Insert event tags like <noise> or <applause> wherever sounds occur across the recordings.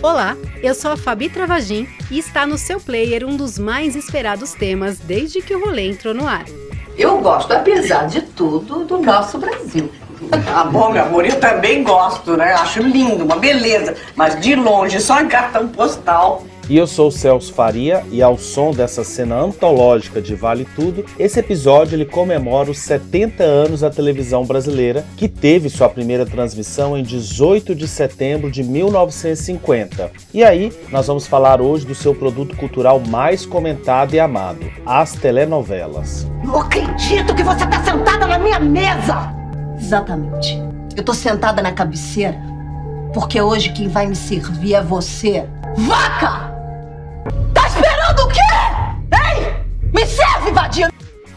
Olá, eu sou a Fabi Travagin e está no seu player um dos mais esperados temas desde que o rolê entrou no ar. Eu gosto, apesar de tudo, do nosso Brasil. Ah, bom, meu amor, eu também gosto, né? Acho lindo, uma beleza. Mas de longe, só em cartão postal. E eu sou o Celso Faria e ao som dessa cena antológica de Vale Tudo, esse episódio ele comemora os 70 anos da televisão brasileira, que teve sua primeira transmissão em 18 de setembro de 1950. E aí, nós vamos falar hoje do seu produto cultural mais comentado e amado, as telenovelas. Não acredito que você está sentada na minha mesa! Exatamente. Eu tô sentada na cabeceira porque hoje quem vai me servir é você. Vaca! Tá esperando o quê? Ei! Me serve, vadia!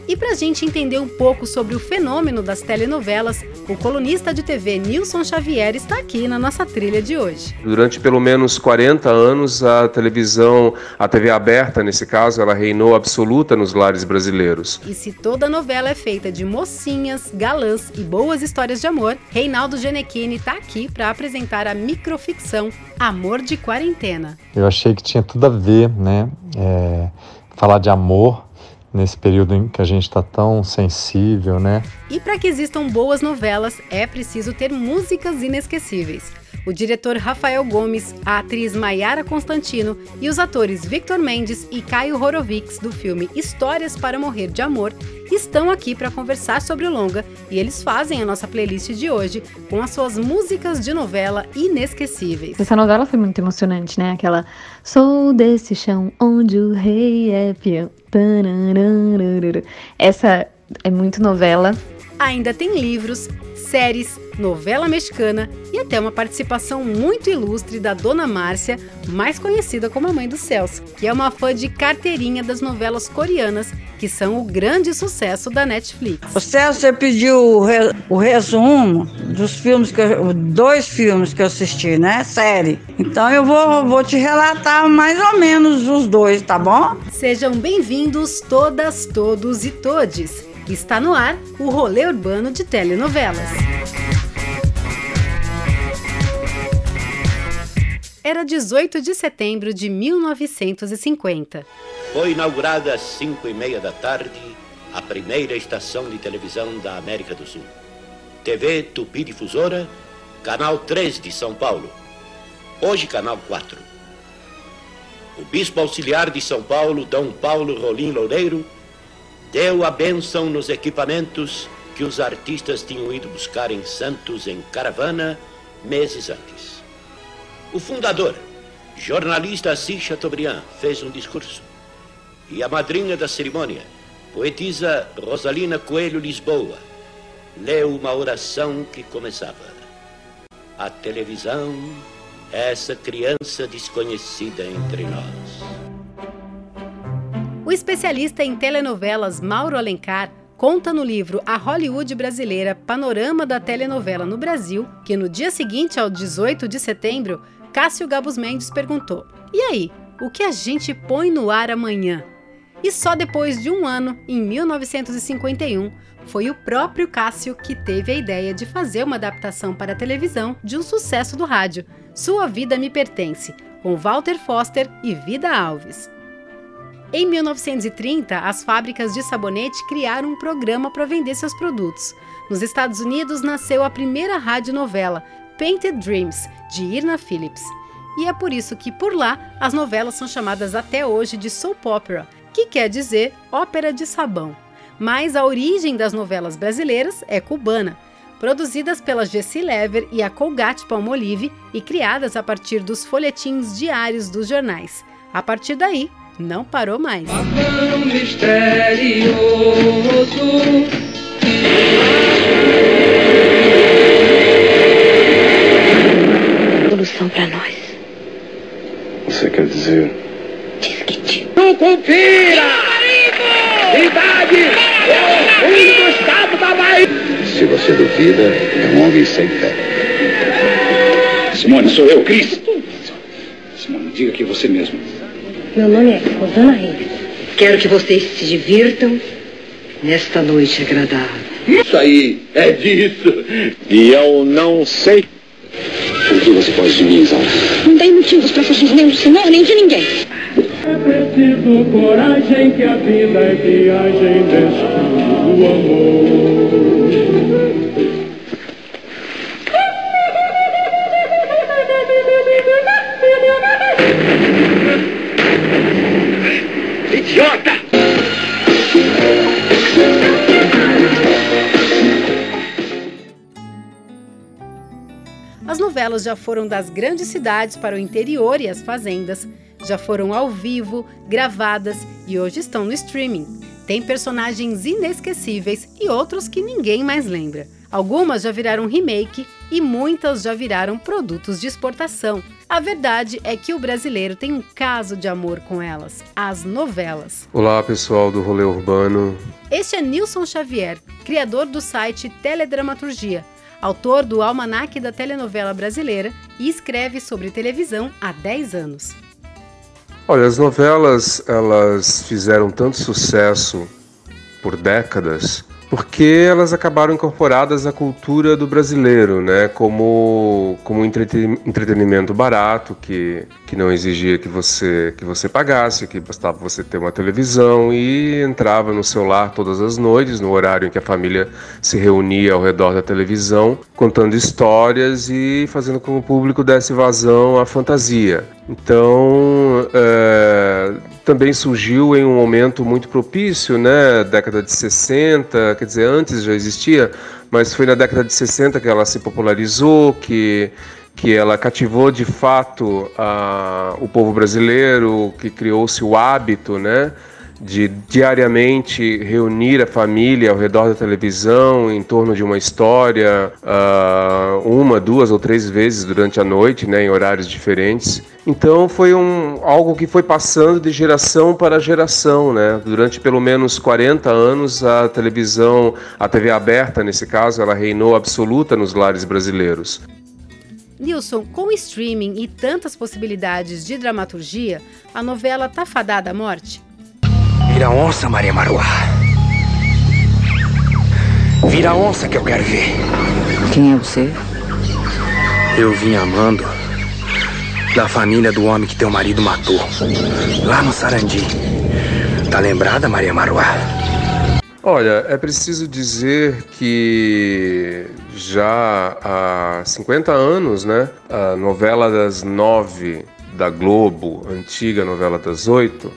E para a gente entender um pouco sobre o fenômeno das telenovelas, o colunista de TV Nilson Xavier está aqui na nossa trilha de hoje. Durante pelo menos 40 anos, a televisão, a TV aberta nesse caso, ela reinou absoluta nos lares brasileiros. E se toda novela é feita de mocinhas, galãs e boas histórias de amor, Reinaldo Genequini está aqui para apresentar a microficção Amor de Quarentena. Eu achei que tinha tudo a ver, né? É, falar de amor nesse período em que a gente está tão sensível, né? E para que existam boas novelas, é preciso ter músicas inesquecíveis. O diretor Rafael Gomes, a atriz Maiara Constantino e os atores Victor Mendes e Caio Horovics do filme Histórias para Morrer de Amor estão aqui para conversar sobre o longa e eles fazem a nossa playlist de hoje com as suas músicas de novela inesquecíveis. Essa novela foi muito emocionante, né? Aquela Sou desse chão onde o rei é peão. Essa é muito novela. Ainda tem livros, séries, novela mexicana e até uma participação muito ilustre da Dona Márcia, mais conhecida como a mãe do Celso, que é uma fã de carteirinha das novelas coreanas, que são o grande sucesso da Netflix. O Celso pediu o, re, o resumo dos filmes que eu, dois filmes que eu assisti, né? Série. Então eu vou, vou te relatar mais ou menos os dois, tá bom? Sejam bem-vindos todas, todos e todes. Está no ar o rolê urbano de telenovelas. Era 18 de setembro de 1950. Foi inaugurada às 5 e meia da tarde a primeira estação de televisão da América do Sul. TV Tupi Difusora, Canal 3 de São Paulo. Hoje, Canal 4. O Bispo Auxiliar de São Paulo, Dom Paulo Rolim Loureiro, deu a bênção nos equipamentos que os artistas tinham ido buscar em Santos em caravana meses antes. O fundador, jornalista Assis Chateaubriand, fez um discurso. E a madrinha da cerimônia, poetisa Rosalina Coelho Lisboa, leu uma oração que começava: A televisão, essa criança desconhecida entre nós. O especialista em telenovelas Mauro Alencar conta no livro A Hollywood Brasileira Panorama da Telenovela no Brasil que no dia seguinte ao 18 de setembro, Cássio Gabus Mendes perguntou: E aí, o que a gente põe no ar amanhã? E só depois de um ano, em 1951, foi o próprio Cássio que teve a ideia de fazer uma adaptação para a televisão de um sucesso do rádio, Sua Vida Me Pertence, com Walter Foster e Vida Alves. Em 1930, as fábricas de sabonete criaram um programa para vender seus produtos. Nos Estados Unidos nasceu a primeira radionovela, Painted Dreams, de Irna Phillips. E é por isso que por lá as novelas são chamadas até hoje de soap opera, que quer dizer ópera de sabão. Mas a origem das novelas brasileiras é cubana, produzidas pela Jessie Lever e a Colgate Palmolive e criadas a partir dos folhetins diários dos jornais. A partir daí, não parou mais. misterioso. Solução para nós. Você quer dizer? Diz que te. Tu confira! Idade! O do Estado da Bahia! Se você duvida, é um homem sem fé. Simone, sou eu, Cris. Simone, diga que é você mesmo. Meu nome é Rosana Reis. Quero que vocês se divirtam nesta noite agradável. Isso aí, é disso. E eu não sei. O que você pode de mim? Não tem motivos para fugir nem do senhor, nem de ninguém. É preciso coragem que a vida é viagem do amor. Já foram das grandes cidades para o interior e as fazendas, já foram ao vivo, gravadas e hoje estão no streaming. Tem personagens inesquecíveis e outros que ninguém mais lembra. Algumas já viraram remake e muitas já viraram produtos de exportação. A verdade é que o brasileiro tem um caso de amor com elas, as novelas. Olá, pessoal do Rolê Urbano. Este é Nilson Xavier, criador do site Teledramaturgia, autor do Almanaque da Telenovela Brasileira e escreve sobre televisão há 10 anos. Olha, as novelas, elas fizeram tanto sucesso por décadas porque elas acabaram incorporadas à cultura do brasileiro, né? Como, como entretenimento barato que, que não exigia que você, que você pagasse, que bastava você ter uma televisão e entrava no seu lar todas as noites, no horário em que a família se reunia ao redor da televisão, contando histórias e fazendo com que o público desse vazão à fantasia. Então, é, também surgiu em um momento muito propício, né? Década de 60, quer dizer, antes já existia, mas foi na década de 60 que ela se popularizou, que, que ela cativou de fato a, o povo brasileiro, que criou-se o hábito, né? De diariamente reunir a família ao redor da televisão em torno de uma história, uh, uma, duas ou três vezes durante a noite, né, em horários diferentes. Então foi um, algo que foi passando de geração para geração, né? Durante pelo menos 40 anos a televisão, a TV aberta nesse caso, ela reinou absoluta nos lares brasileiros. Nilson, com streaming e tantas possibilidades de dramaturgia, a novela tá fadada à morte? Vira onça, Maria Maruá. Vira onça que eu quero ver. Quem é você? Eu vim amando da família do homem que teu marido matou. Lá no Sarandi. Tá lembrada, Maria Maruá? Olha, é preciso dizer que já há 50 anos, né, a novela das nove da Globo, antiga novela das oito,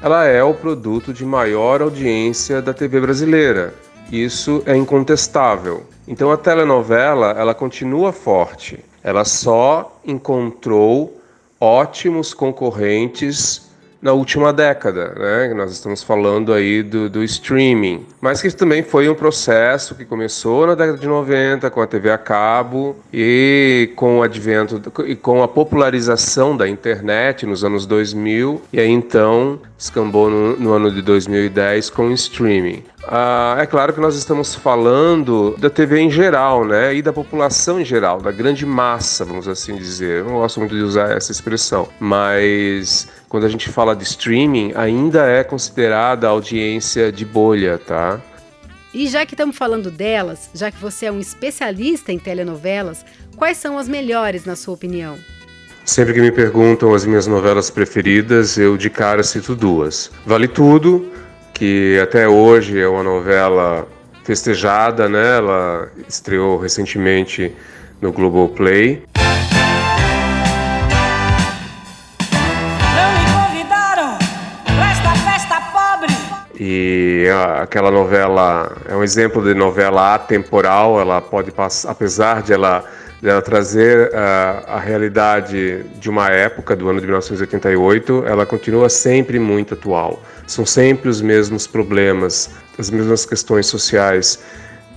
ela é o produto de maior audiência da TV brasileira. Isso é incontestável. Então a telenovela, ela continua forte. Ela só encontrou ótimos concorrentes na última década, né? Nós estamos falando aí do, do, streaming, mas que também foi um processo que começou na década de 90 com a TV a cabo e com o advento e com a popularização da internet nos anos 2000 e aí então escambou no, no ano de 2010 com o streaming. Ah, é claro que nós estamos falando da TV em geral, né? E da população em geral, da grande massa, vamos assim dizer. Eu não gosto muito de usar essa expressão, mas quando a gente fala de streaming, ainda é considerada audiência de bolha, tá? E já que estamos falando delas, já que você é um especialista em telenovelas, quais são as melhores na sua opinião? Sempre que me perguntam as minhas novelas preferidas, eu de cara cito duas. Vale Tudo, que até hoje é uma novela festejada, né? Ela estreou recentemente no Globoplay. E aquela novela é um exemplo de novela atemporal, ela pode passar, apesar de ela, ela trazer uh, a realidade de uma época, do ano de 1988, ela continua sempre muito atual. São sempre os mesmos problemas, as mesmas questões sociais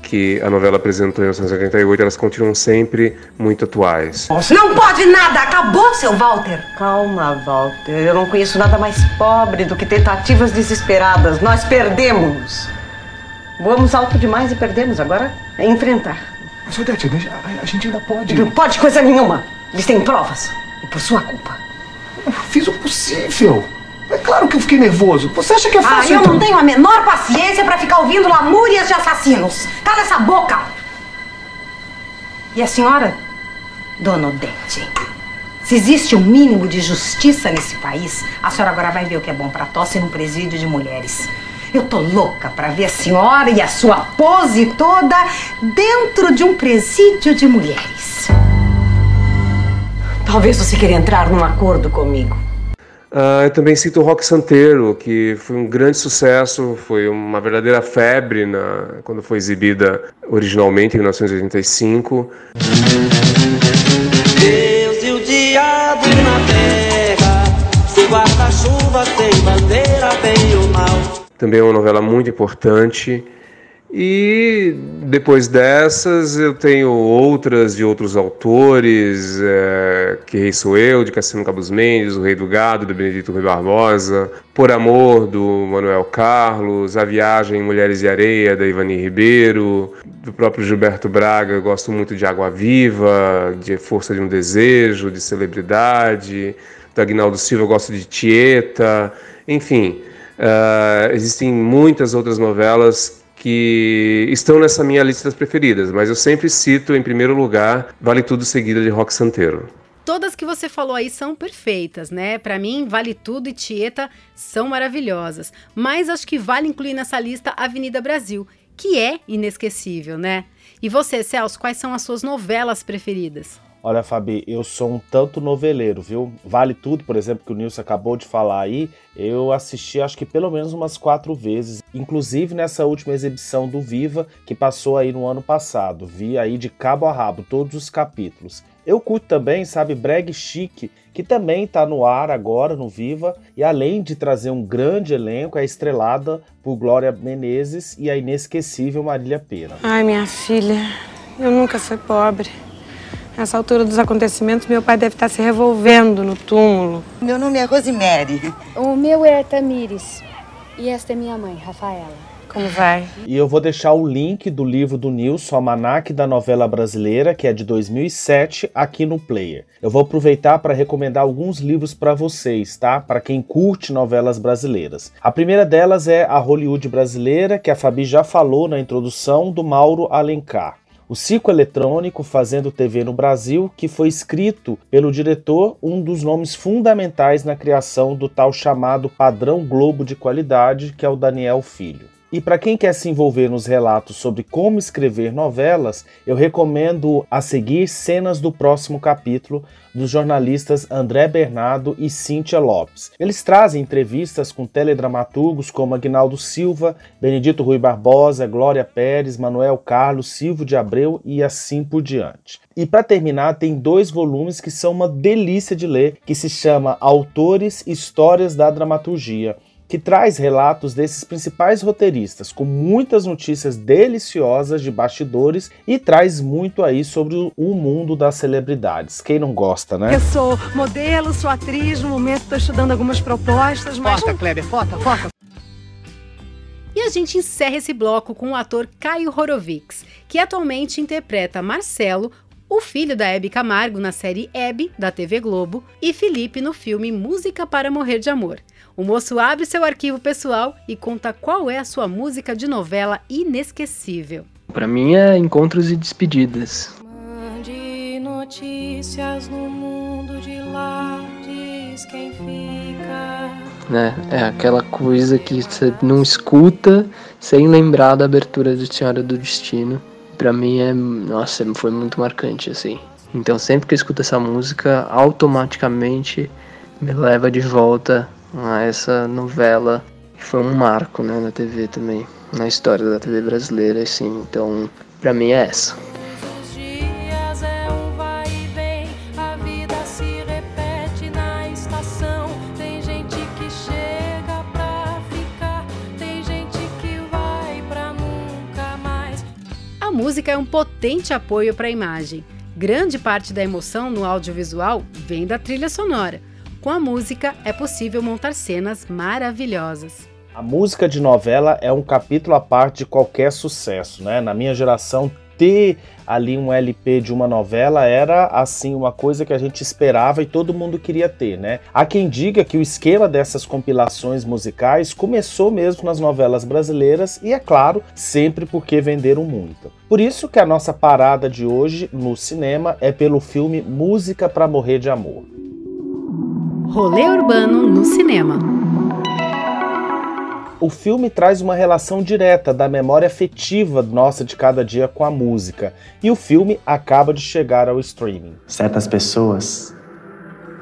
que a novela apresentou em 1988, elas continuam sempre muito atuais. Não pode nada! Acabou, seu Walter! Calma, Walter. Eu não conheço nada mais pobre do que tentativas desesperadas. Nós perdemos. Voamos alto demais e perdemos. Agora é enfrentar. Mas, Odete, a gente ainda pode. Não pode coisa nenhuma. Eles têm provas. E por sua culpa. Eu fiz o possível. É claro que eu fiquei nervoso. Você acha que é fácil? Ah, eu então? não tenho a menor paciência pra ficar ouvindo lamúrias de assassinos. Cala essa boca! E a senhora, Dona Odete? Se existe um mínimo de justiça nesse país, a senhora agora vai ver o que é bom pra tosse num presídio de mulheres. Eu tô louca pra ver a senhora e a sua pose toda dentro de um presídio de mulheres. Talvez você queira entrar num acordo comigo. Ah, eu também cito o Rock Santeiro, que foi um grande sucesso, foi uma verdadeira febre na, quando foi exibida originalmente em 1985. Deus e o diabo Também é uma novela muito importante. E depois dessas eu tenho outras de outros autores, é, Que Rei Sou Eu, de Cassino Cabos Mendes, O Rei do Gado, do Benedito Rui Barbosa, Por Amor, do Manuel Carlos, A Viagem Mulheres e Areia, da Ivani Ribeiro, do próprio Gilberto Braga, eu gosto muito de Água Viva, de Força de um Desejo, de Celebridade, do Agnaldo Silva eu gosto de Tieta, enfim, uh, existem muitas outras novelas que estão nessa minha lista das preferidas, mas eu sempre cito em primeiro lugar Vale Tudo Seguida de Rock Santeiro. Todas que você falou aí são perfeitas, né? Para mim, Vale Tudo e Tieta são maravilhosas. Mas acho que vale incluir nessa lista Avenida Brasil, que é inesquecível, né? E você, Celso, quais são as suas novelas preferidas? Olha, Fabi, eu sou um tanto noveleiro, viu? Vale Tudo, por exemplo, que o Nilson acabou de falar aí, eu assisti acho que pelo menos umas quatro vezes, inclusive nessa última exibição do Viva, que passou aí no ano passado. Vi aí de cabo a rabo todos os capítulos. Eu curto também, sabe, Breg Chique, que também está no ar agora no Viva, e além de trazer um grande elenco, é estrelada por Glória Menezes e a inesquecível Marília Pena. Ai, minha filha, eu nunca fui pobre. Nessa altura dos acontecimentos, meu pai deve estar se revolvendo no túmulo. Meu nome é Rosemary. O meu é Tamires. E esta é minha mãe, Rafaela. Como vai? E eu vou deixar o link do livro do Nilson, Almanac da Novela Brasileira, que é de 2007, aqui no Player. Eu vou aproveitar para recomendar alguns livros para vocês, tá? Para quem curte novelas brasileiras. A primeira delas é A Hollywood Brasileira, que a Fabi já falou na introdução, do Mauro Alencar. O Circo Eletrônico Fazendo TV no Brasil, que foi escrito pelo diretor, um dos nomes fundamentais na criação do tal chamado padrão Globo de qualidade, que é o Daniel Filho. E para quem quer se envolver nos relatos sobre como escrever novelas, eu recomendo a seguir cenas do próximo capítulo dos jornalistas André Bernardo e Cíntia Lopes. Eles trazem entrevistas com teledramaturgos como Agnaldo Silva, Benedito Rui Barbosa, Glória Pérez, Manuel Carlos, Silvio de Abreu e assim por diante. E para terminar, tem dois volumes que são uma delícia de ler, que se chama Autores Histórias da Dramaturgia que traz relatos desses principais roteiristas, com muitas notícias deliciosas de bastidores e traz muito aí sobre o mundo das celebridades. Quem não gosta, né? Eu sou modelo, sou atriz, no momento estou estudando algumas propostas, mas. Foca, Kleber, foca, foca. E a gente encerra esse bloco com o ator Caio Horovics, que atualmente interpreta Marcelo, o filho da Hebe Camargo na série Hebe, da TV Globo, e Felipe no filme Música para Morrer de Amor. O moço abre seu arquivo pessoal e conta qual é a sua música de novela inesquecível. Para mim é Encontros e Despedidas. Mande notícias no mundo de lá, diz quem fica. Né? É aquela coisa que você não escuta sem lembrar da abertura de Senhora do Destino. Para mim é, nossa, foi muito marcante assim. Então sempre que eu escuto essa música, automaticamente me leva de volta a essa novela que foi um marco né, na TV também, na história da TV brasileira, assim. Então, para mim é essa. A música é um potente apoio para a imagem. Grande parte da emoção no audiovisual vem da trilha sonora. Com a música é possível montar cenas maravilhosas. A música de novela é um capítulo à parte de qualquer sucesso, né? Na minha geração ter ali um LP de uma novela era assim uma coisa que a gente esperava e todo mundo queria ter, né? Há quem diga que o esquema dessas compilações musicais começou mesmo nas novelas brasileiras e é claro, sempre porque venderam muito. Por isso que a nossa parada de hoje no cinema é pelo filme Música para Morrer de Amor. Rolê Urbano no cinema o filme traz uma relação direta da memória afetiva nossa de cada dia com a música. E o filme acaba de chegar ao streaming. Certas pessoas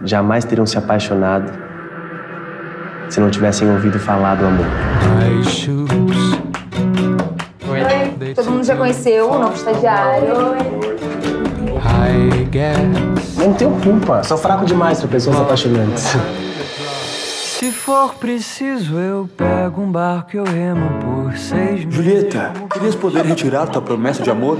jamais teriam se apaixonado se não tivessem ouvido falar do amor. Oi, todo mundo já conheceu o novo estagiário. Não tenho culpa, sou fraco demais para pessoas apaixonantes. Se for preciso, eu pego um barco e eu remo por seis meses. Julieta, querias poder retirar tua promessa de amor?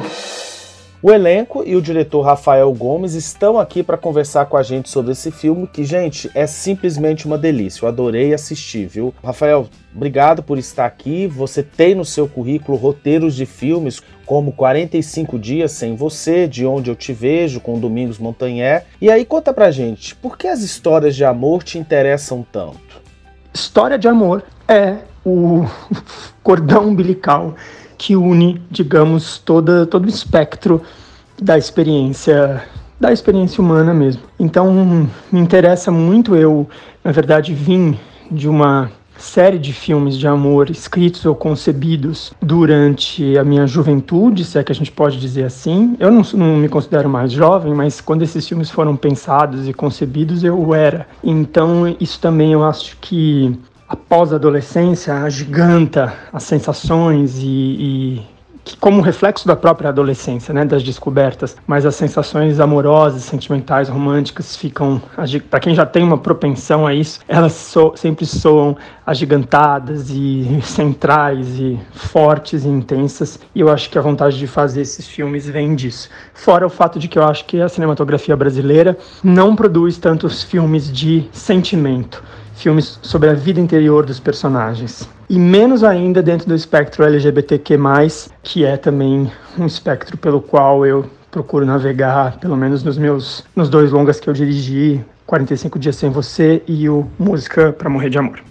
O elenco e o diretor Rafael Gomes estão aqui para conversar com a gente sobre esse filme, que, gente, é simplesmente uma delícia. Eu adorei assistir, viu? Rafael, obrigado por estar aqui. Você tem no seu currículo roteiros de filmes como 45 Dias Sem Você, De Onde Eu Te Vejo, com Domingos Montanher. E aí, conta pra gente, por que as histórias de amor te interessam tanto? História de amor é o <laughs> cordão umbilical que une, digamos, toda, todo o espectro da experiência da experiência humana mesmo. Então, me interessa muito eu, na verdade, vim de uma série de filmes de amor escritos ou concebidos durante a minha juventude, se é que a gente pode dizer assim. Eu não, não me considero mais jovem, mas quando esses filmes foram pensados e concebidos, eu era. Então, isso também eu acho que a adolescência agiganta as sensações e, e como reflexo da própria adolescência, né, das descobertas, mas as sensações amorosas, sentimentais, românticas ficam, para quem já tem uma propensão a isso, elas so, sempre soam agigantadas e centrais e fortes e intensas, e eu acho que a vontade de fazer esses filmes vem disso. Fora o fato de que eu acho que a cinematografia brasileira não produz tantos filmes de sentimento filmes sobre a vida interior dos personagens. E menos ainda dentro do espectro LGBTQ+, que é também um espectro pelo qual eu procuro navegar, pelo menos nos meus nos dois longas que eu dirigi, 45 dias sem você e o Música para morrer de amor.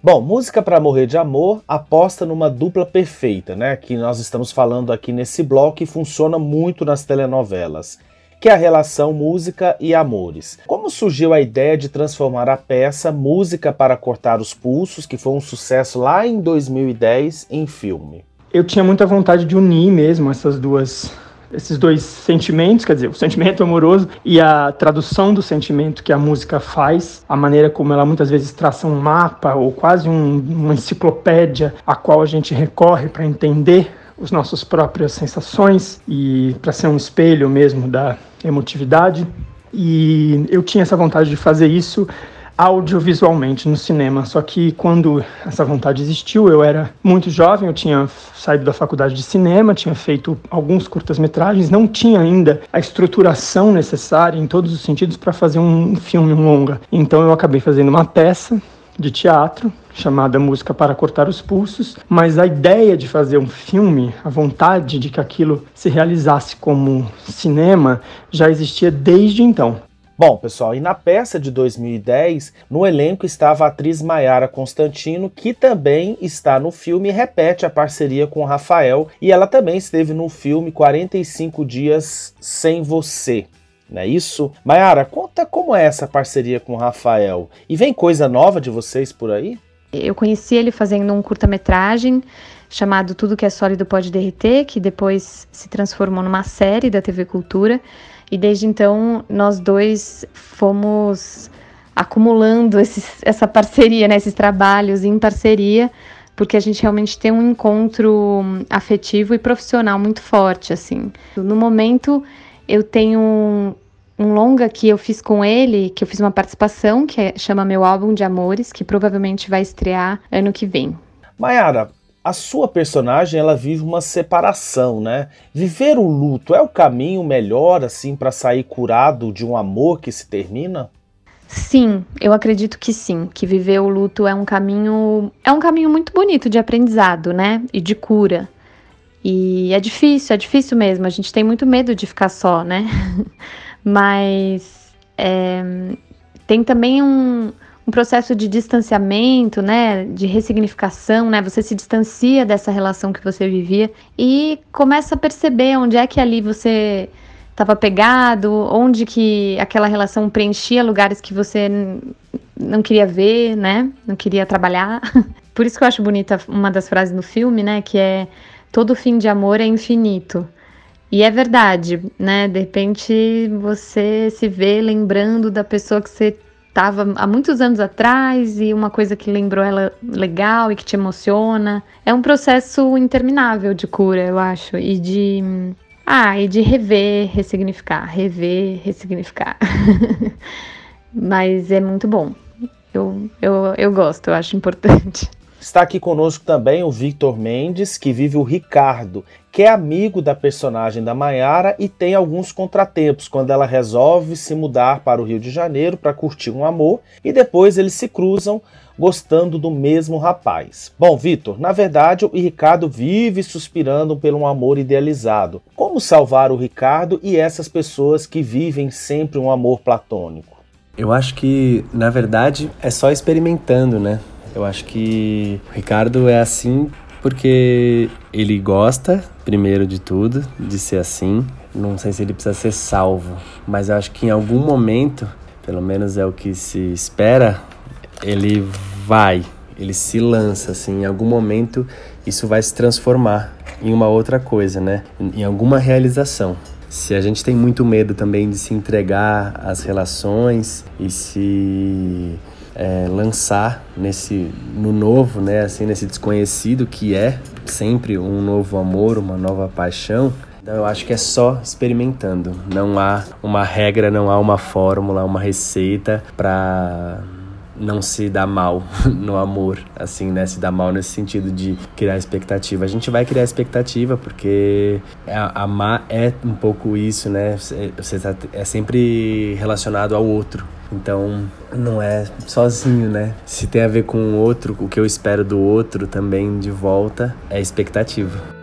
Bom, Música para Morrer de Amor aposta numa dupla perfeita, né? Que nós estamos falando aqui nesse bloco e funciona muito nas telenovelas que é a relação música e amores. Como surgiu a ideia de transformar a peça Música para Cortar os Pulsos, que foi um sucesso lá em 2010, em filme? Eu tinha muita vontade de unir mesmo essas duas esses dois sentimentos, quer dizer, o sentimento amoroso e a tradução do sentimento que a música faz, a maneira como ela muitas vezes traça um mapa ou quase um, uma enciclopédia a qual a gente recorre para entender as nossas próprias sensações e para ser um espelho mesmo da emotividade. E eu tinha essa vontade de fazer isso audiovisualmente no cinema. Só que quando essa vontade existiu, eu era muito jovem, eu tinha saído da faculdade de cinema, tinha feito alguns curtas-metragens, não tinha ainda a estruturação necessária em todos os sentidos para fazer um filme longa. Então eu acabei fazendo uma peça de teatro chamada Música para Cortar os Pulsos, mas a ideia de fazer um filme, a vontade de que aquilo se realizasse como cinema, já existia desde então. Bom, pessoal, e na peça de 2010, no elenco estava a atriz Maiara Constantino, que também está no filme e repete a parceria com Rafael, e ela também esteve no filme 45 Dias Sem Você não é isso? Mayara, conta como é essa parceria com o Rafael. E vem coisa nova de vocês por aí? Eu conheci ele fazendo um curta-metragem chamado Tudo que é Sólido Pode Derreter, que depois se transformou numa série da TV Cultura. E desde então nós dois fomos acumulando esses, essa parceria, né, esses trabalhos em parceria, porque a gente realmente tem um encontro afetivo e profissional muito forte, assim. No momento eu tenho um, um longa que eu fiz com ele, que eu fiz uma participação, que é, chama Meu Álbum de Amores, que provavelmente vai estrear ano que vem. Mayara, a sua personagem ela vive uma separação, né? Viver o luto é o caminho melhor assim para sair curado de um amor que se termina? Sim, eu acredito que sim, que viver o luto é um caminho é um caminho muito bonito de aprendizado, né? E de cura. E é difícil, é difícil mesmo. A gente tem muito medo de ficar só, né? <laughs> Mas é, tem também um, um processo de distanciamento, né, de ressignificação, né? Você se distancia dessa relação que você vivia e começa a perceber onde é que ali você estava pegado, onde que aquela relação preenchia lugares que você não queria ver, né? Não queria trabalhar. <laughs> Por isso que eu acho bonita uma das frases no filme, né, que é todo fim de amor é infinito. E é verdade, né? De repente você se vê lembrando da pessoa que você estava há muitos anos atrás e uma coisa que lembrou ela legal e que te emociona. É um processo interminável de cura, eu acho, e de ah, e de rever, ressignificar, rever, ressignificar. <laughs> Mas é muito bom. Eu, eu, eu gosto, eu acho importante. Está aqui conosco também o Victor Mendes, que vive o Ricardo, que é amigo da personagem da Maiara e tem alguns contratempos quando ela resolve se mudar para o Rio de Janeiro para curtir um amor e depois eles se cruzam gostando do mesmo rapaz. Bom, Vitor, na verdade o Ricardo vive suspirando pelo um amor idealizado. Como salvar o Ricardo e essas pessoas que vivem sempre um amor platônico? Eu acho que, na verdade, é só experimentando, né? Eu acho que o Ricardo é assim porque ele gosta, primeiro de tudo, de ser assim. Não sei se ele precisa ser salvo, mas eu acho que em algum momento, pelo menos é o que se espera, ele vai, ele se lança, assim, em algum momento isso vai se transformar em uma outra coisa, né? Em alguma realização. Se a gente tem muito medo também de se entregar às relações e se é, lançar nesse no novo, né, assim, nesse desconhecido que é sempre um novo amor, uma nova paixão, então eu acho que é só experimentando. Não há uma regra, não há uma fórmula, uma receita para não se dar mal <laughs> no amor, assim, né? Se dar mal nesse sentido de criar expectativa. A gente vai criar expectativa porque amar é um pouco isso, né? Você tá, é sempre relacionado ao outro. Então, não é sozinho, né? Se tem a ver com o outro, o que eu espero do outro também de volta é expectativa.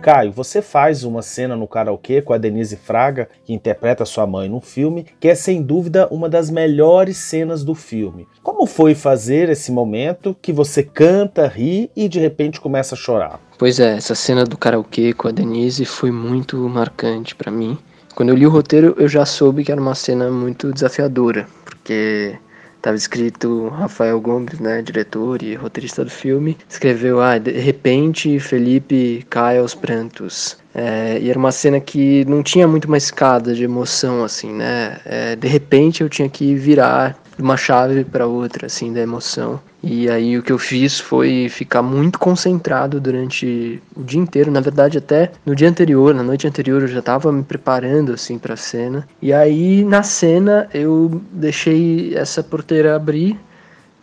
Caio, você faz uma cena no karaokê com a Denise Fraga, que interpreta sua mãe no filme, que é sem dúvida uma das melhores cenas do filme. Como foi fazer esse momento que você canta, ri e de repente começa a chorar? Pois é, essa cena do karaokê com a Denise foi muito marcante para mim. Quando eu li o roteiro, eu já soube que era uma cena muito desafiadora, porque Tava escrito Rafael Gomes, né, diretor e roteirista do filme, escreveu, ah, de repente Felipe cai aos prantos. É, e era uma cena que não tinha muito uma escada de emoção, assim, né? É, de repente eu tinha que virar uma chave para outra, assim, da emoção. E aí o que eu fiz foi ficar muito concentrado durante o dia inteiro, na verdade até no dia anterior, na noite anterior eu já estava me preparando assim para a cena. E aí na cena eu deixei essa porteira abrir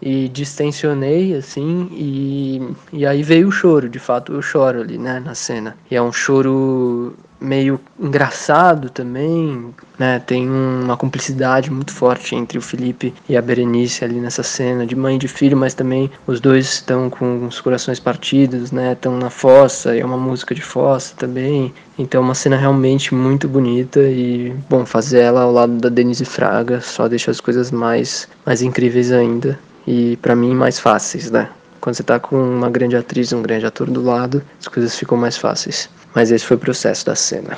e distensionei assim e, e aí veio o choro, de fato eu choro ali, né, na cena. E é um choro meio engraçado também, né? Tem uma cumplicidade muito forte entre o Felipe e a Berenice ali nessa cena de mãe e de filho, mas também os dois estão com os corações partidos, né? Estão na fossa, e é uma música de fossa também. Então, é uma cena realmente muito bonita e, bom, fazer ela ao lado da Denise Fraga só deixa as coisas mais, mais incríveis ainda e, para mim, mais fáceis, né? Quando você tá com uma grande atriz, um grande ator do lado, as coisas ficam mais fáceis. Mas esse foi o processo da cena.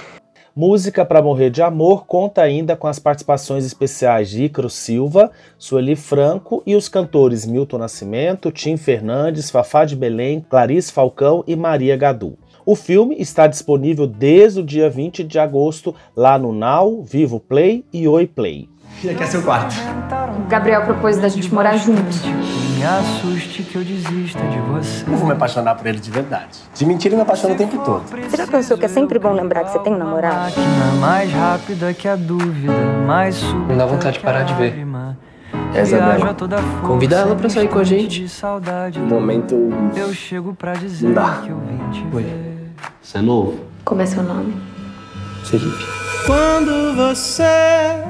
Música para Morrer de Amor conta ainda com as participações especiais de Icaro Silva, Sueli Franco e os cantores Milton Nascimento, Tim Fernandes, Fafá de Belém, Clarice Falcão e Maria Gadu. O filme está disponível desde o dia 20 de agosto lá no Now, Vivo Play e Oi Play. Aqui é seu quarto. O Gabriel propôs da gente morar juntos. Me assuste que eu desista de você. Eu vou me apaixonar por ele de verdade. De mentira, eu me apaixono o tempo todo. Você já pensou que é sempre bom lembrar que você tem um namorado? Máquina mais rápida que a dúvida, mais. Não dá vontade de parar de ver. É Isabela. Convida ela pra sair com a gente. No momento. Eu chego pra dizer Não dá. que eu vim te Oi. Você é novo? Como é seu nome? Felipe. Quando você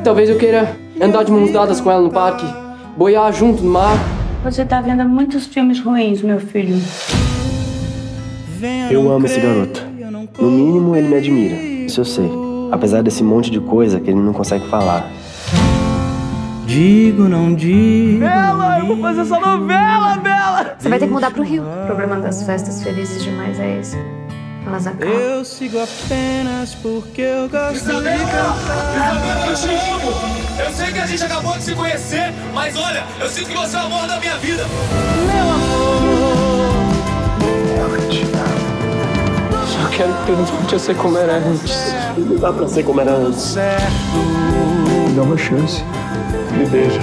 Talvez eu queira andar de mãos dadas com ela no parque, boiar junto no mar. Você tá vendo muitos filmes ruins, meu filho. Eu amo esse garoto. No mínimo, ele me admira. Isso eu sei. Apesar desse monte de coisa que ele não consegue falar. Digo, não digo. Bela, eu vou fazer essa novela, Bela! Você vai ter que mudar pro Rio. O problema das festas felizes demais é esse. Elas acabam. Eu sigo apenas porque eu gosto de Eu te amo! Eu sei que a gente acabou de se conhecer, mas olha, eu sinto que você é o amor da minha vida. Meu amor. Só quero que tudo volte a ser como era antes. Não dá pra ser como era antes. Me dá uma chance. Me beija.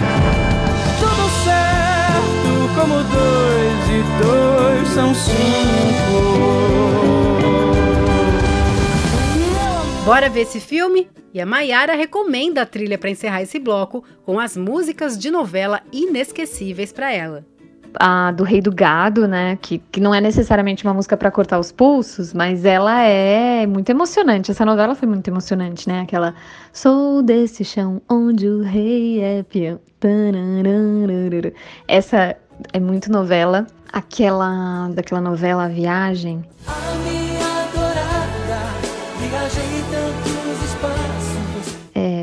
Tudo certo, como dois e dois são cinco. Bora ver esse filme? E a Maiara recomenda a trilha para encerrar esse bloco com as músicas de novela inesquecíveis para ela. a do Rei do Gado, né? Que, que não é necessariamente uma música para cortar os pulsos, mas ela é muito emocionante. Essa novela foi muito emocionante, né? Aquela Sou desse chão onde o rei é peão. Essa é muito novela. Aquela daquela novela Viagem.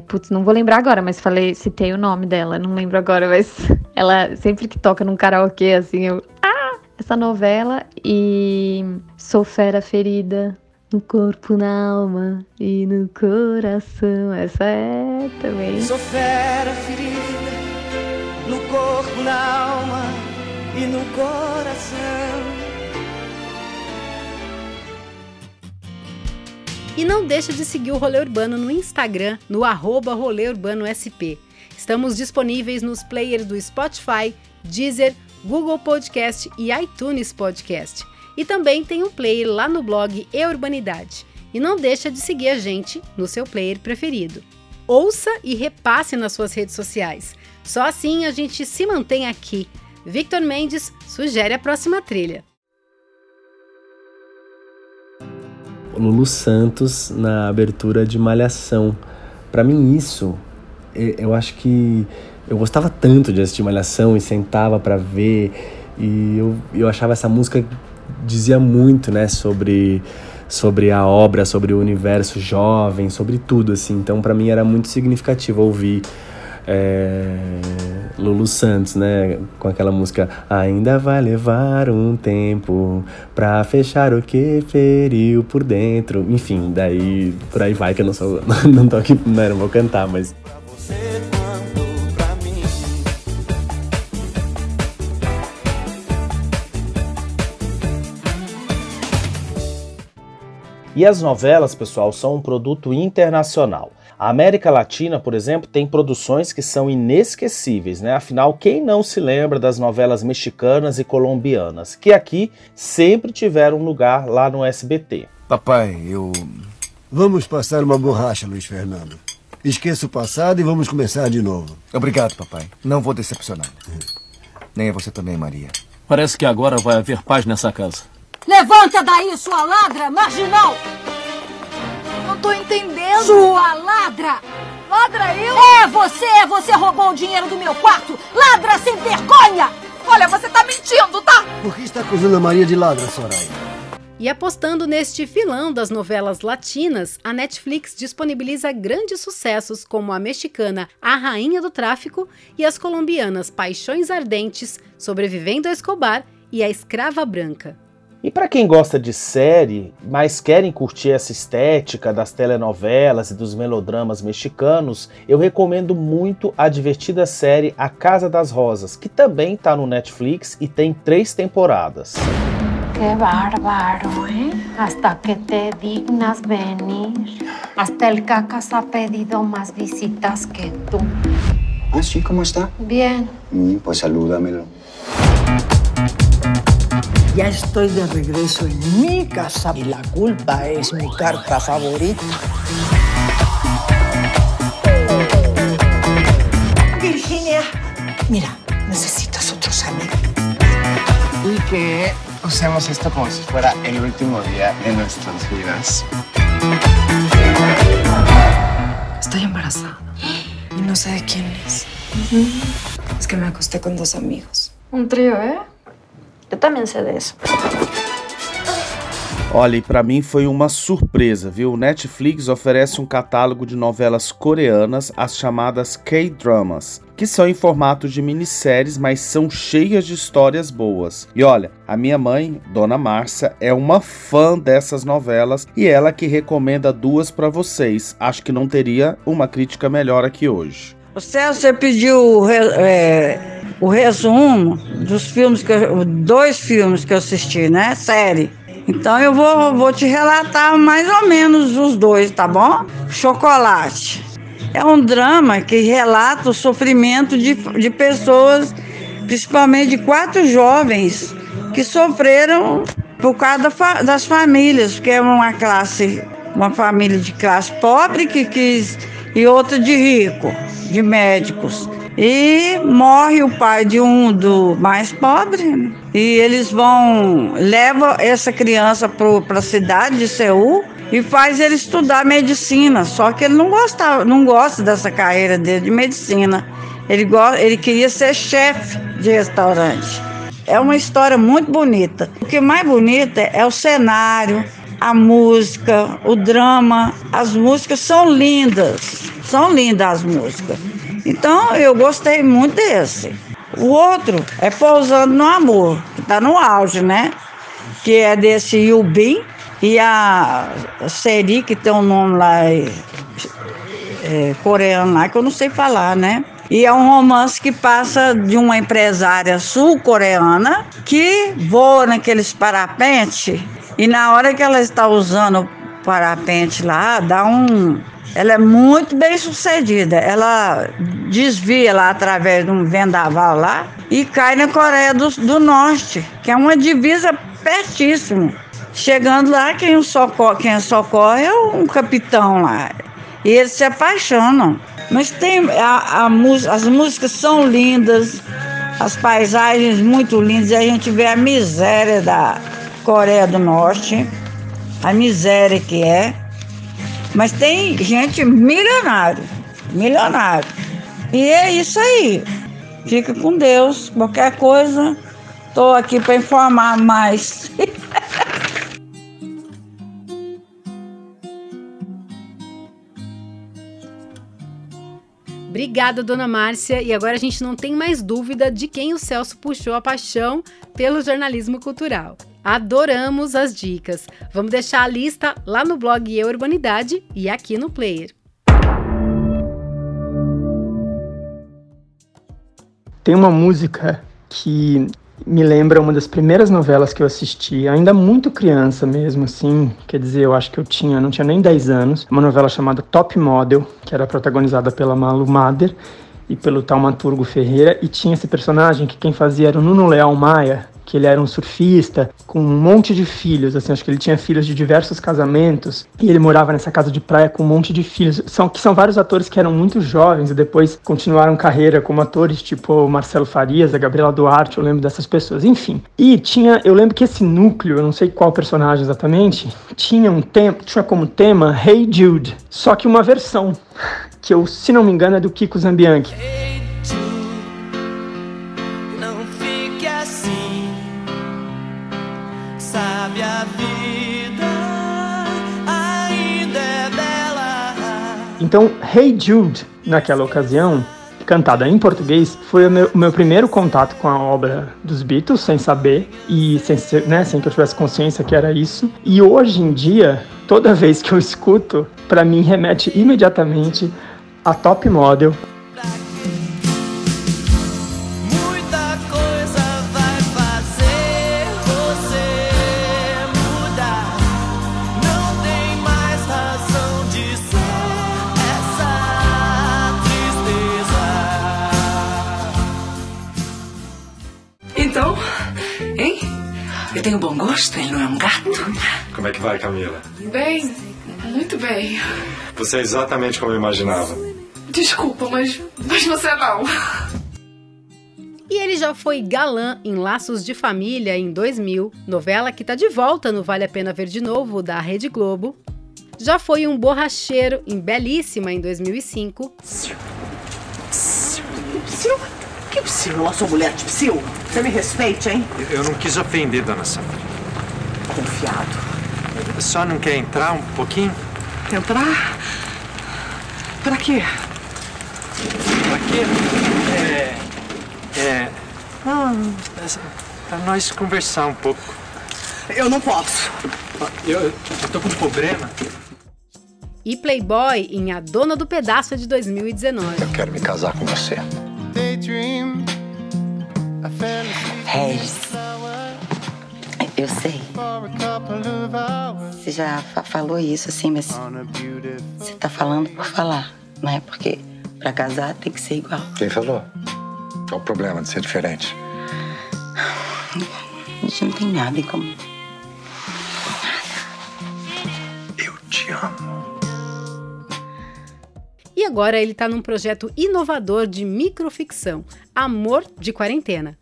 Putz, não vou lembrar agora, mas falei, citei o nome dela, não lembro agora, mas <laughs> ela sempre que toca num karaokê, assim, eu. Ah! Essa novela e Sou Fera Ferida no corpo, na alma e no coração. Essa é também. Sou fera ferida no corpo, na alma e no coração. E não deixa de seguir o Rolê Urbano no Instagram, no arroba Rolê Urbano SP. Estamos disponíveis nos players do Spotify, Deezer, Google Podcast e iTunes Podcast. E também tem um player lá no blog E Urbanidade. E não deixa de seguir a gente no seu player preferido. Ouça e repasse nas suas redes sociais. Só assim a gente se mantém aqui. Victor Mendes sugere a próxima trilha. Lulu Santos na abertura de Malhação. Pra mim isso, eu acho que eu gostava tanto de assistir Malhação e sentava pra ver e eu, eu achava essa música dizia muito, né, sobre sobre a obra, sobre o universo jovem, sobre tudo assim. Então pra mim era muito significativo ouvir é, Lulu Santos, né? Com aquela música Ainda vai levar um tempo pra fechar o que feriu por dentro. Enfim, daí por aí vai que eu não sou. <laughs> Não tô aqui, né, não vou cantar, mas. E as novelas, pessoal, são um produto internacional. A América Latina, por exemplo, tem produções que são inesquecíveis, né? Afinal, quem não se lembra das novelas mexicanas e colombianas, que aqui sempre tiveram lugar lá no SBT. Papai, eu. Vamos passar uma borracha, Luiz Fernando. Esqueça o passado e vamos começar de novo. Obrigado, papai. Não vou decepcionar. Nem a você também, Maria. Parece que agora vai haver paz nessa casa. Levanta daí, sua ladra marginal! Não tô entendendo. Sua ladra! Ladra eu? É você! Você roubou o dinheiro do meu quarto! Ladra sem vergonha! Olha, você tá mentindo, tá? Por que está acusando a Maria de ladra, Soraya? E apostando neste filão das novelas latinas, a Netflix disponibiliza grandes sucessos como a mexicana A Rainha do Tráfico e as colombianas Paixões Ardentes, Sobrevivendo a Escobar e A Escrava Branca. E para quem gosta de série, mas querem curtir essa estética das telenovelas e dos melodramas mexicanos, eu recomendo muito a divertida série A Casa das Rosas, que também está no Netflix e tem três temporadas. Qué bárbaro, ¿eh? Hasta que te dignas venir. Hasta el cacas ha pedido más visitas que tú. Ah, sí, ¿cómo está? Bien. Mm, pues salúdamelo. Ya estoy de regreso en mi casa y la culpa es mi carta favorita. Virginia, mira, necesitas otros amigos. Y que usemos esto como si fuera el último día de nuestras vidas. Estoy embarazada y no sé de quién es. Es que me acosté con dos amigos. Un trío, ¿eh? Yo también sé de eso. Olha, e pra mim foi uma surpresa, viu? O Netflix oferece um catálogo de novelas coreanas, as chamadas K-dramas, que são em formato de minisséries, mas são cheias de histórias boas. E olha, a minha mãe, Dona Márcia, é uma fã dessas novelas e ela que recomenda duas para vocês. Acho que não teria uma crítica melhor aqui hoje. O Celso, você pediu é, o resumo dos filmes que eu, dois filmes que eu assisti, né? Série. Então eu vou, vou te relatar mais ou menos os dois, tá bom? Chocolate. É um drama que relata o sofrimento de, de pessoas, principalmente de quatro jovens, que sofreram por causa das famílias, porque é uma classe, uma família de classe pobre que quis e outra de rico, de médicos. E morre o pai de um do mais pobre e eles vão leva essa criança para a cidade de Seul e faz ele estudar medicina. Só que ele não gostava, não gosta dessa carreira dele de medicina. Ele gosta, ele queria ser chefe de restaurante. É uma história muito bonita. O que mais bonita é o cenário, a música, o drama. As músicas são lindas, são lindas as músicas. Então eu gostei muito desse. O outro é Pousando no Amor, que está no auge, né? Que é desse Yubin e a Seri, que tem um nome lá é, é, coreano lá, que eu não sei falar, né? E é um romance que passa de uma empresária sul-coreana que voa naqueles parapente e na hora que ela está usando o parapente lá, dá um, ela é muito bem sucedida. Ela desvia lá através de um vendaval lá e cai na Coreia do, do Norte, que é uma divisa pertíssimo. Chegando lá, quem, socorre, quem socorre é um capitão lá. E eles se apaixonam. Mas tem a, a, as músicas são lindas, as paisagens muito lindas, e a gente vê a miséria da Coreia do Norte, a miséria que é. Mas tem gente milionário, milionário. E é isso aí. Fica com Deus. Qualquer coisa, estou aqui para informar mais. <laughs> Obrigada, dona Márcia. E agora a gente não tem mais dúvida de quem o Celso puxou a paixão pelo jornalismo cultural. Adoramos as dicas. Vamos deixar a lista lá no blog Eu Urbanidade e aqui no Player. Tem uma música que me lembra uma das primeiras novelas que eu assisti, ainda muito criança mesmo, assim, quer dizer, eu acho que eu tinha, não tinha nem 10 anos, uma novela chamada Top Model, que era protagonizada pela Malu Mader e pelo Taumaturgo Ferreira, e tinha esse personagem que quem fazia era o Nuno Leal Maia, que ele era um surfista com um monte de filhos, assim, acho que ele tinha filhos de diversos casamentos e ele morava nessa casa de praia com um monte de filhos. São que são vários atores que eram muito jovens e depois continuaram carreira como atores, tipo Marcelo Farias, a Gabriela Duarte, eu lembro dessas pessoas. Enfim. E tinha, eu lembro que esse núcleo, eu não sei qual personagem exatamente, tinha um tema, tinha como tema Hey Jude, só que uma versão que eu, se não me engano, é do Kiko Zambianchi. Então, Hey Jude, naquela ocasião, cantada em português, foi o meu, meu, primeiro contato com a obra dos Beatles, sem saber e sem, né, sem que eu tivesse consciência que era isso. E hoje em dia, toda vez que eu escuto, para mim remete imediatamente a Top Model, tenho bom gosto, ele não é um gato. Como é que vai, Camila? Bem, muito bem. Você é exatamente como eu imaginava. Desculpa, mas, mas você não. E ele já foi galã em Laços de Família em 2000, novela que tá de volta no Vale a Pena Ver de Novo, da Rede Globo. Já foi um borracheiro em Belíssima em 2005. Que psiu? Eu sou mulher de psiu. Você me respeite, hein? Eu não quis ofender, dona Sandra. Confiado. Só não quer entrar um pouquinho? Entrar? Pra quê? Pra quê? É. É. Não, pra nós conversar um pouco. Eu não posso. Eu, eu tô com um problema. E Playboy em A Dona do Pedaço de 2019. Eu quero me casar com você. Regis, eu sei. Você já fa falou isso assim, mas você tá falando por falar, não é? Porque pra casar tem que ser igual. Quem falou? Qual o problema de ser diferente? A gente não tem nada em comum. Eu te amo. E agora ele está num projeto inovador de microficção, Amor de Quarentena.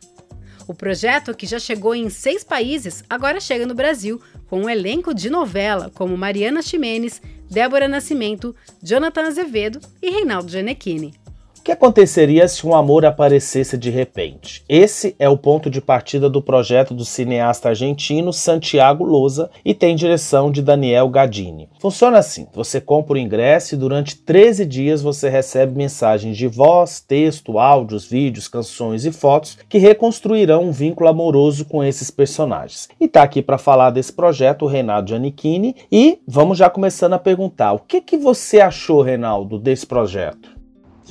O projeto, que já chegou em seis países, agora chega no Brasil, com um elenco de novela como Mariana Ximenes, Débora Nascimento, Jonathan Azevedo e Reinaldo Gianecchini. O que aconteceria se um amor aparecesse de repente? Esse é o ponto de partida do projeto do cineasta argentino Santiago Loza e tem direção de Daniel Gadini. Funciona assim: você compra o ingresso e durante 13 dias você recebe mensagens de voz, texto, áudios, vídeos, canções e fotos que reconstruirão um vínculo amoroso com esses personagens. E tá aqui para falar desse projeto o Reinaldo Giannichini e vamos já começando a perguntar: o que que você achou, Reinaldo, desse projeto?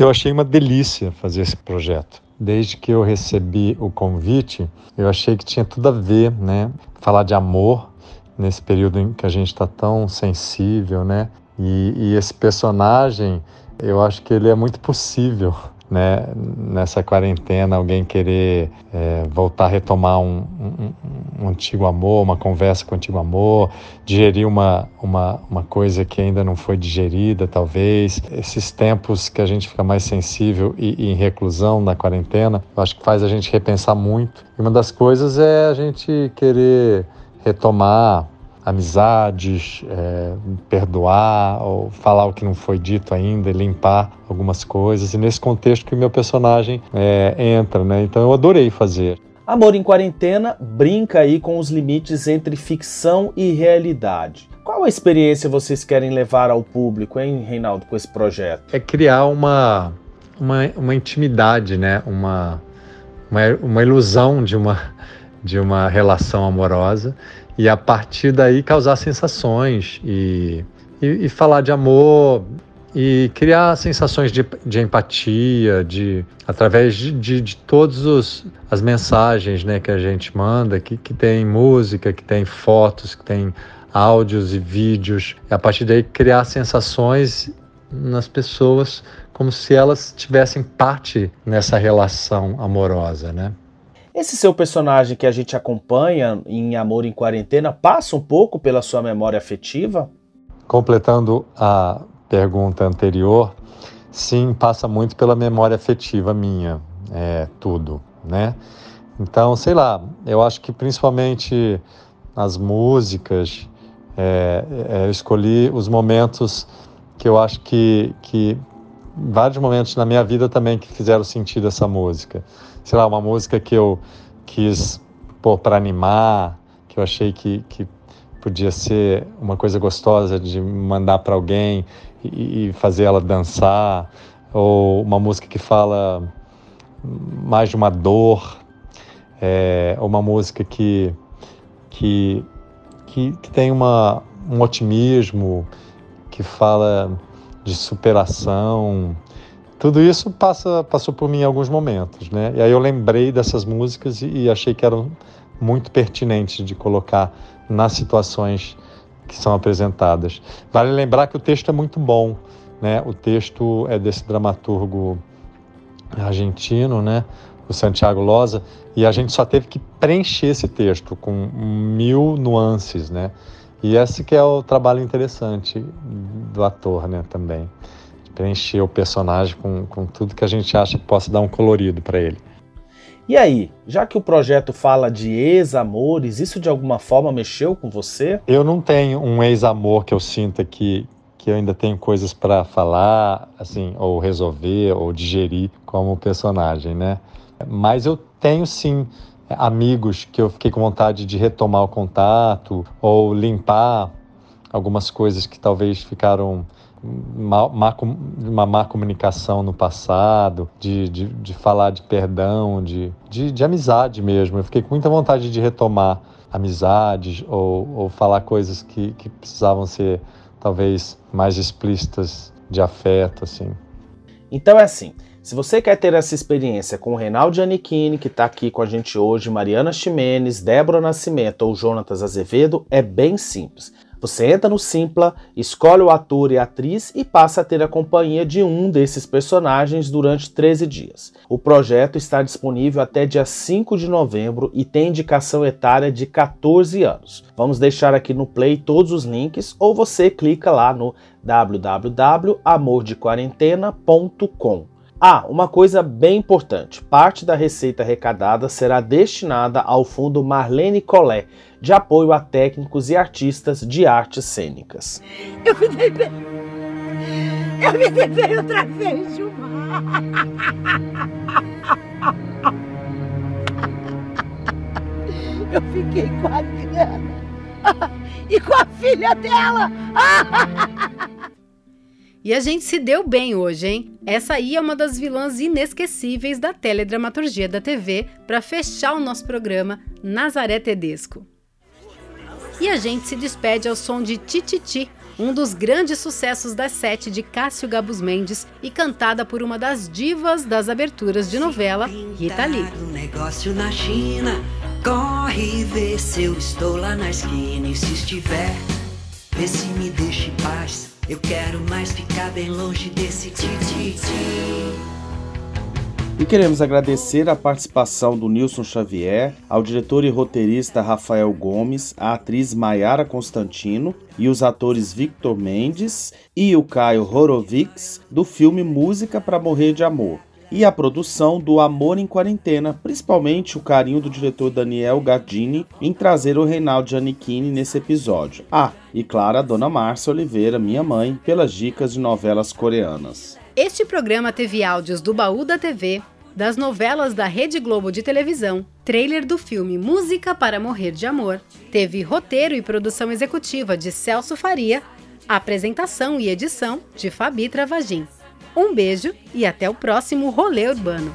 Eu achei uma delícia fazer esse projeto. Desde que eu recebi o convite, eu achei que tinha tudo a ver, né? Falar de amor nesse período em que a gente está tão sensível, né? E, e esse personagem, eu acho que ele é muito possível né, nessa quarentena, alguém querer é, voltar a retomar um, um, um, antigo amor, uma conversa com o antigo amor, digerir uma, uma, uma coisa que ainda não foi digerida, talvez. Esses tempos que a gente fica mais sensível e, e em reclusão na quarentena, eu acho que faz a gente repensar muito. E uma das coisas é a gente querer retomar amizades, é, perdoar ou falar o que não foi dito ainda, limpar algumas coisas. E nesse contexto que o meu personagem é, entra, né? Então eu adorei fazer. Amor em Quarentena brinca aí com os limites entre ficção e realidade. Qual a experiência vocês querem levar ao público, hein, Reinaldo, com esse projeto? É criar uma, uma, uma intimidade, né? Uma, uma, uma ilusão de uma, de uma relação amorosa e a partir daí causar sensações e, e, e falar de amor e criar sensações de, de empatia, de através de, de, de todas as mensagens né, que a gente manda, que, que tem música, que tem fotos, que tem áudios e vídeos, e a partir daí criar sensações nas pessoas como se elas tivessem parte nessa relação amorosa, né? Esse seu personagem que a gente acompanha em Amor em Quarentena passa um pouco pela sua memória afetiva? Completando a pergunta anterior, sim, passa muito pela memória afetiva minha, é tudo, né? Então, sei lá, eu acho que principalmente as músicas, é, é, eu escolhi os momentos que eu acho que, que vários momentos na minha vida também que fizeram sentido essa música sei lá, uma música que eu quis pôr para animar, que eu achei que, que podia ser uma coisa gostosa de mandar para alguém e, e fazer ela dançar, ou uma música que fala mais de uma dor, é, uma música que, que, que, que tem uma, um otimismo, que fala de superação, tudo isso passa, passou por mim em alguns momentos, né? E aí eu lembrei dessas músicas e, e achei que eram muito pertinentes de colocar nas situações que são apresentadas. Vale lembrar que o texto é muito bom, né? O texto é desse dramaturgo argentino, né? O Santiago Loza, e a gente só teve que preencher esse texto com mil nuances, né? E esse que é o trabalho interessante do ator, né? Também preencher o personagem com, com tudo que a gente acha que possa dar um colorido para ele. E aí, já que o projeto fala de ex-amores, isso de alguma forma mexeu com você? Eu não tenho um ex-amor que eu sinta que, que eu ainda tenho coisas para falar, assim, ou resolver, ou digerir como personagem, né? Mas eu tenho sim amigos que eu fiquei com vontade de retomar o contato ou limpar algumas coisas que talvez ficaram má, má, uma má comunicação no passado, de, de, de falar de perdão, de, de, de, amizade mesmo. Eu fiquei com muita vontade de retomar amizades ou, ou falar coisas que, que precisavam ser talvez mais explícitas de afeto, assim. Então é assim, se você quer ter essa experiência com o Reinaldo Giannichini, que está aqui com a gente hoje, Mariana Ximenes, Débora Nascimento ou Jonatas Azevedo, é bem simples. Você entra no Simpla, escolhe o ator e atriz e passa a ter a companhia de um desses personagens durante 13 dias. O projeto está disponível até dia 5 de novembro e tem indicação etária de 14 anos. Vamos deixar aqui no play todos os links ou você clica lá no www.amordequarentena.com. Ah, uma coisa bem importante: parte da receita arrecadada será destinada ao Fundo Marlene Collet, de apoio a técnicos e artistas de artes cênicas. Eu me dei bem! Eu me dei bem outra vez, Gilmar! Eu fiquei com a Adriana e com a filha dela! E a gente se deu bem hoje, hein? Essa aí é uma das vilãs inesquecíveis da teledramaturgia da TV para fechar o nosso programa Nazaré Tedesco. E a gente se despede ao som de Tititi, um dos grandes sucessos das sete de Cássio Gabus Mendes e cantada por uma das divas das aberturas de novela, Rita Lee. Um negócio na China, corre e vê se eu estou lá na esquina e se estiver, vê se me em paz. Eu quero mais ficar bem longe desse tititi. E queremos agradecer a participação do Nilson Xavier, ao diretor e roteirista Rafael Gomes, à atriz Maiara Constantino e os atores Victor Mendes e o Caio Horovics do filme Música para Morrer de Amor e a produção do Amor em Quarentena, principalmente o carinho do diretor Daniel Gardini em trazer o Reinaldo Giannichini nesse episódio. Ah, e claro, a dona Márcia Oliveira, minha mãe, pelas dicas de novelas coreanas. Este programa teve áudios do Baú da TV, das novelas da Rede Globo de televisão, trailer do filme Música para Morrer de Amor, teve roteiro e produção executiva de Celso Faria, apresentação e edição de Fabi Travagin. Um beijo e até o próximo rolê urbano.